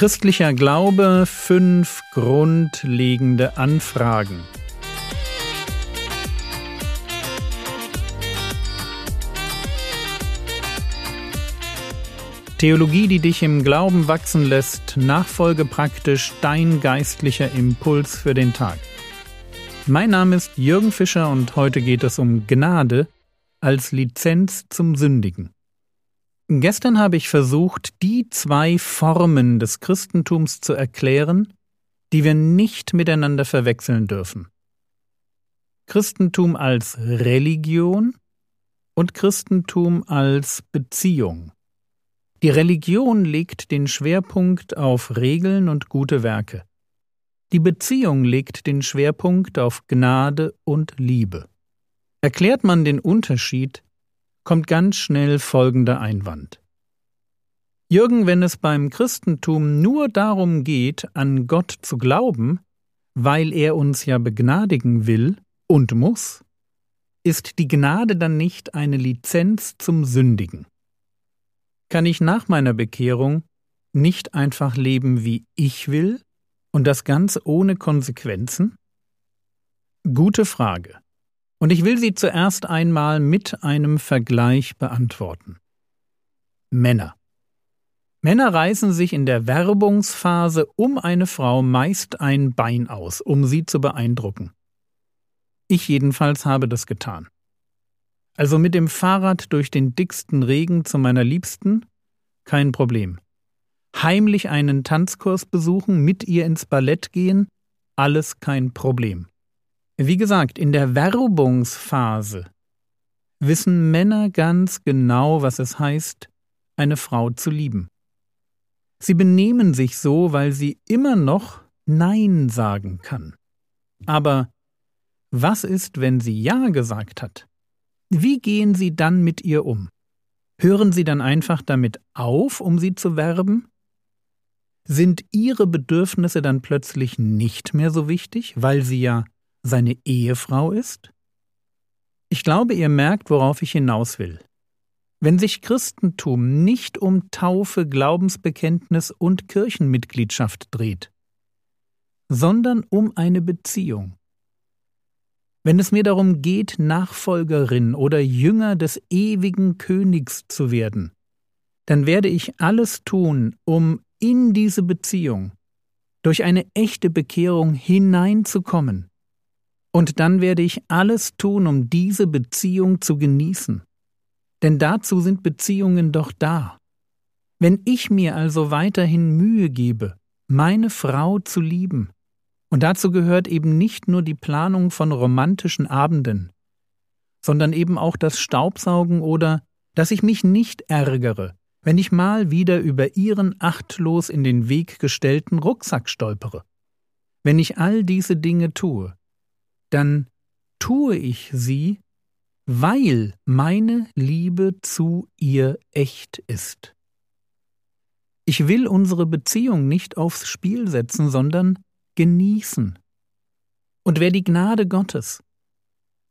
Christlicher Glaube fünf grundlegende Anfragen. Theologie, die dich im Glauben wachsen lässt, nachfolge praktisch dein geistlicher Impuls für den Tag. Mein Name ist Jürgen Fischer und heute geht es um Gnade als Lizenz zum Sündigen. Gestern habe ich versucht, die zwei Formen des Christentums zu erklären, die wir nicht miteinander verwechseln dürfen. Christentum als Religion und Christentum als Beziehung. Die Religion legt den Schwerpunkt auf Regeln und gute Werke. Die Beziehung legt den Schwerpunkt auf Gnade und Liebe. Erklärt man den Unterschied, kommt ganz schnell folgender Einwand. Jürgen, wenn es beim Christentum nur darum geht, an Gott zu glauben, weil er uns ja begnadigen will und muss, ist die Gnade dann nicht eine Lizenz zum Sündigen? Kann ich nach meiner Bekehrung nicht einfach leben, wie ich will, und das ganz ohne Konsequenzen? Gute Frage. Und ich will sie zuerst einmal mit einem Vergleich beantworten. Männer. Männer reißen sich in der Werbungsphase um eine Frau meist ein Bein aus, um sie zu beeindrucken. Ich jedenfalls habe das getan. Also mit dem Fahrrad durch den dicksten Regen zu meiner Liebsten? Kein Problem. Heimlich einen Tanzkurs besuchen, mit ihr ins Ballett gehen? Alles kein Problem. Wie gesagt, in der Werbungsphase wissen Männer ganz genau, was es heißt, eine Frau zu lieben. Sie benehmen sich so, weil sie immer noch Nein sagen kann. Aber was ist, wenn sie Ja gesagt hat? Wie gehen Sie dann mit ihr um? Hören Sie dann einfach damit auf, um sie zu werben? Sind Ihre Bedürfnisse dann plötzlich nicht mehr so wichtig, weil sie ja seine Ehefrau ist? Ich glaube, ihr merkt, worauf ich hinaus will. Wenn sich Christentum nicht um Taufe, Glaubensbekenntnis und Kirchenmitgliedschaft dreht, sondern um eine Beziehung, wenn es mir darum geht, Nachfolgerin oder Jünger des ewigen Königs zu werden, dann werde ich alles tun, um in diese Beziehung durch eine echte Bekehrung hineinzukommen. Und dann werde ich alles tun, um diese Beziehung zu genießen. Denn dazu sind Beziehungen doch da. Wenn ich mir also weiterhin Mühe gebe, meine Frau zu lieben, und dazu gehört eben nicht nur die Planung von romantischen Abenden, sondern eben auch das Staubsaugen oder dass ich mich nicht ärgere, wenn ich mal wieder über ihren achtlos in den Weg gestellten Rucksack stolpere. Wenn ich all diese Dinge tue, dann tue ich sie, weil meine Liebe zu ihr echt ist. Ich will unsere Beziehung nicht aufs Spiel setzen, sondern genießen. Und wer die Gnade Gottes,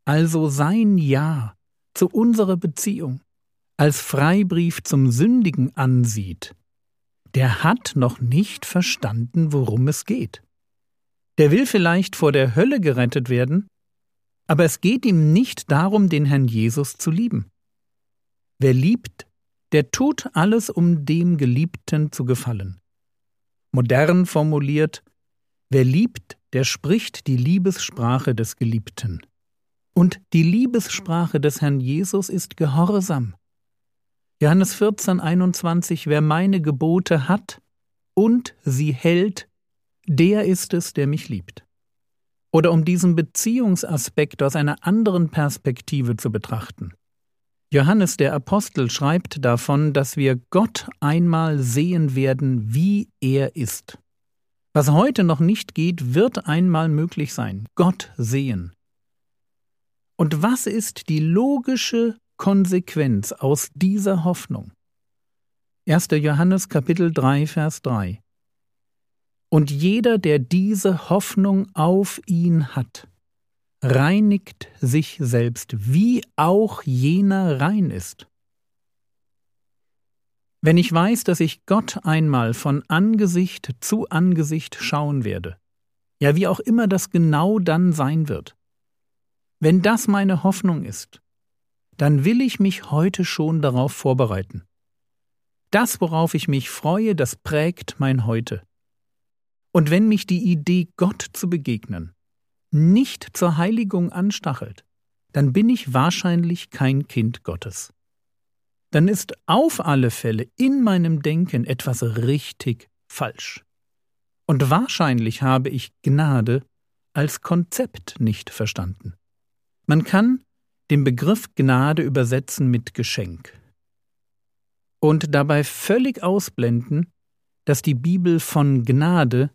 also sein Ja zu unserer Beziehung, als Freibrief zum Sündigen ansieht, der hat noch nicht verstanden, worum es geht. Der will vielleicht vor der Hölle gerettet werden, aber es geht ihm nicht darum, den Herrn Jesus zu lieben. Wer liebt, der tut alles, um dem Geliebten zu gefallen. Modern formuliert, Wer liebt, der spricht die Liebessprache des Geliebten. Und die Liebessprache des Herrn Jesus ist Gehorsam. Johannes 14, 21, wer meine Gebote hat und sie hält, der ist es, der mich liebt. Oder um diesen Beziehungsaspekt aus einer anderen Perspektive zu betrachten. Johannes der Apostel schreibt davon, dass wir Gott einmal sehen werden, wie er ist. Was heute noch nicht geht, wird einmal möglich sein. Gott sehen. Und was ist die logische Konsequenz aus dieser Hoffnung? 1. Johannes Kapitel 3 Vers 3 Und jeder, der diese Hoffnung auf ihn hat, reinigt sich selbst, wie auch jener rein ist. Wenn ich weiß, dass ich Gott einmal von Angesicht zu Angesicht schauen werde, ja wie auch immer das genau dann sein wird, wenn das meine Hoffnung ist, dann will ich mich heute schon darauf vorbereiten. Das, worauf ich mich freue, das prägt mein Heute. Und wenn mich die Idee, Gott zu begegnen, nicht zur Heiligung anstachelt, dann bin ich wahrscheinlich kein Kind Gottes. Dann ist auf alle Fälle in meinem Denken etwas richtig falsch. Und wahrscheinlich habe ich Gnade als Konzept nicht verstanden. Man kann den Begriff Gnade übersetzen mit Geschenk. Und dabei völlig ausblenden, dass die Bibel von Gnade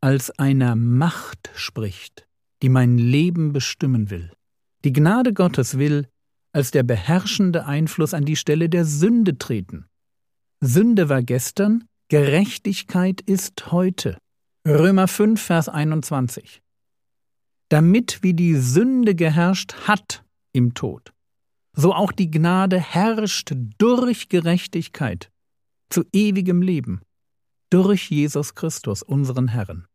als einer Macht spricht, die mein Leben bestimmen will. Die Gnade Gottes will als der beherrschende Einfluss an die Stelle der Sünde treten. Sünde war gestern, Gerechtigkeit ist heute. Römer 5, Vers 21. Damit wie die Sünde geherrscht hat im Tod, so auch die Gnade herrscht durch Gerechtigkeit zu ewigem Leben, durch Jesus Christus, unseren Herrn.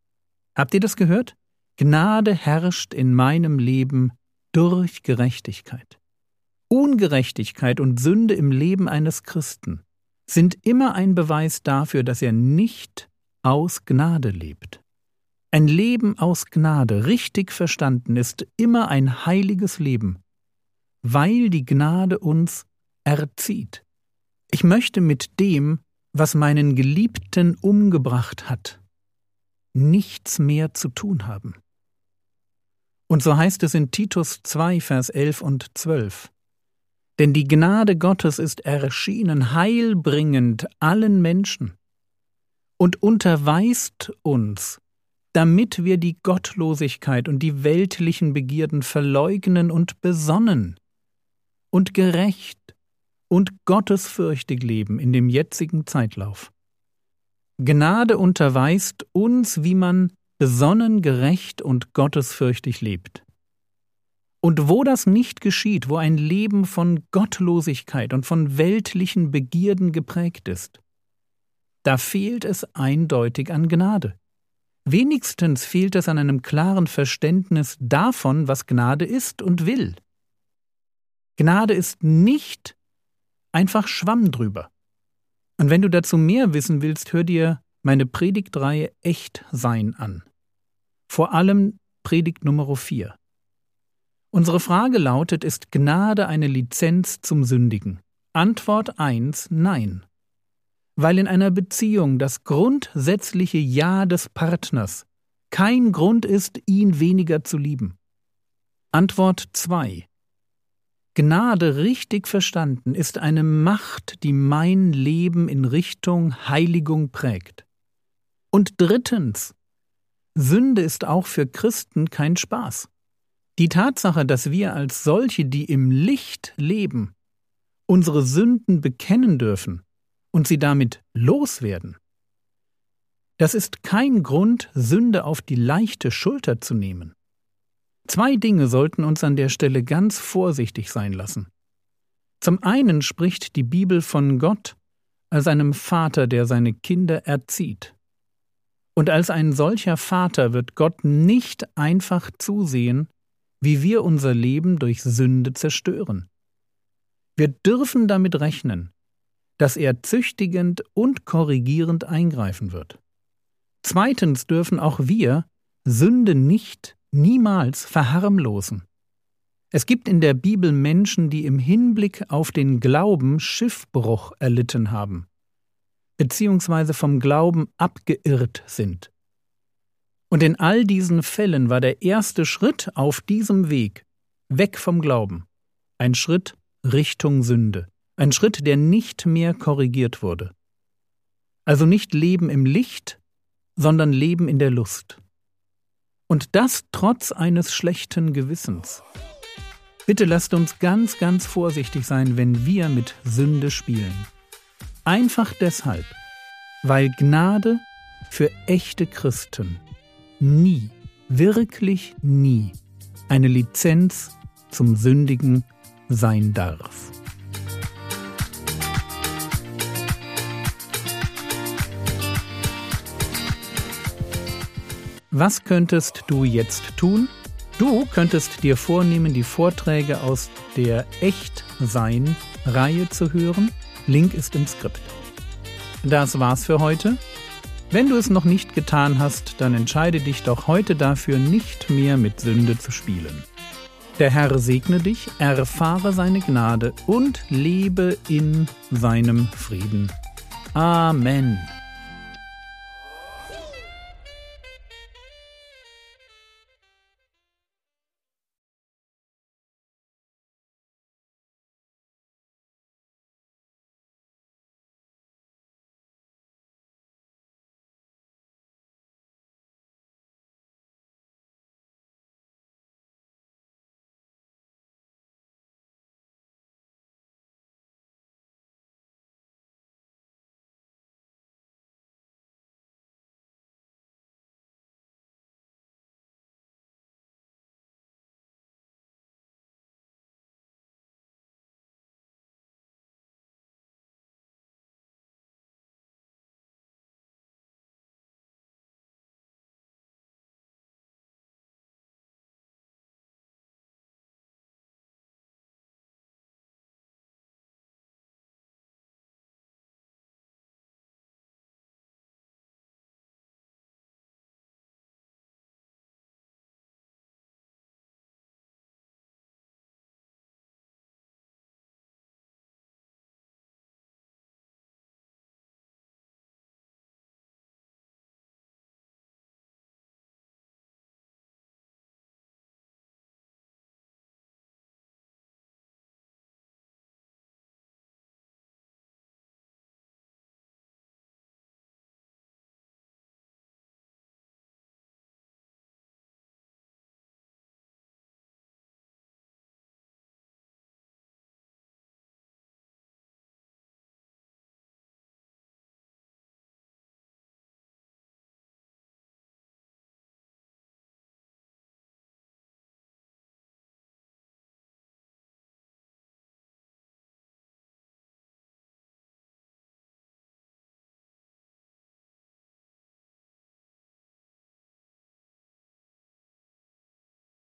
Habt ihr das gehört? Gnade herrscht in meinem Leben durch Gerechtigkeit. Ungerechtigkeit und Sünde im Leben eines Christen sind immer ein Beweis dafür, dass er nicht aus Gnade lebt. Ein Leben aus Gnade, richtig verstanden, ist immer ein heiliges Leben, weil die Gnade uns erzieht. Ich möchte mit dem, was meinen Geliebten umgebracht hat, nichts mehr zu tun haben. Und so heißt es in Titus 2, Vers 11 und 12. Denn die Gnade Gottes ist erschienen, heilbringend allen Menschen und unterweist uns, damit wir die Gottlosigkeit und die weltlichen Begierden verleugnen und besonnen und gerecht und gottesfürchtig leben in dem jetzigen Zeitlauf. Gnade unterweist uns, wie man besonnen, gerecht und gottesfürchtig lebt. Und wo das nicht geschieht, wo ein Leben von Gottlosigkeit und von weltlichen Begierden geprägt ist, da fehlt es eindeutig an Gnade. Wenigstens fehlt es an einem klaren Verständnis davon, was Gnade ist und will. Gnade ist nicht einfach Schwamm drüber. Und wenn du dazu mehr wissen willst, hör dir meine Predigtreihe Echt Sein an. Vor allem Predigt Nummer 4. Unsere Frage lautet, ist Gnade eine Lizenz zum Sündigen? Antwort 1 Nein weil in einer Beziehung das grundsätzliche Ja des Partners kein Grund ist, ihn weniger zu lieben. Antwort 2. Gnade richtig verstanden ist eine Macht, die mein Leben in Richtung Heiligung prägt. Und drittens, Sünde ist auch für Christen kein Spaß. Die Tatsache, dass wir als solche, die im Licht leben, unsere Sünden bekennen dürfen, und sie damit loswerden. Das ist kein Grund, Sünde auf die leichte Schulter zu nehmen. Zwei Dinge sollten uns an der Stelle ganz vorsichtig sein lassen. Zum einen spricht die Bibel von Gott als einem Vater, der seine Kinder erzieht. Und als ein solcher Vater wird Gott nicht einfach zusehen, wie wir unser Leben durch Sünde zerstören. Wir dürfen damit rechnen, dass er züchtigend und korrigierend eingreifen wird. Zweitens dürfen auch wir Sünde nicht, niemals verharmlosen. Es gibt in der Bibel Menschen, die im Hinblick auf den Glauben Schiffbruch erlitten haben, beziehungsweise vom Glauben abgeirrt sind. Und in all diesen Fällen war der erste Schritt auf diesem Weg weg vom Glauben ein Schritt Richtung Sünde. Ein Schritt, der nicht mehr korrigiert wurde. Also nicht Leben im Licht, sondern Leben in der Lust. Und das trotz eines schlechten Gewissens. Bitte lasst uns ganz, ganz vorsichtig sein, wenn wir mit Sünde spielen. Einfach deshalb, weil Gnade für echte Christen nie, wirklich nie eine Lizenz zum Sündigen sein darf. Was könntest du jetzt tun? Du könntest dir vornehmen, die Vorträge aus der Echt-Sein-Reihe zu hören. Link ist im Skript. Das war's für heute. Wenn du es noch nicht getan hast, dann entscheide dich doch heute dafür, nicht mehr mit Sünde zu spielen. Der Herr segne dich, erfahre seine Gnade und lebe in seinem Frieden. Amen.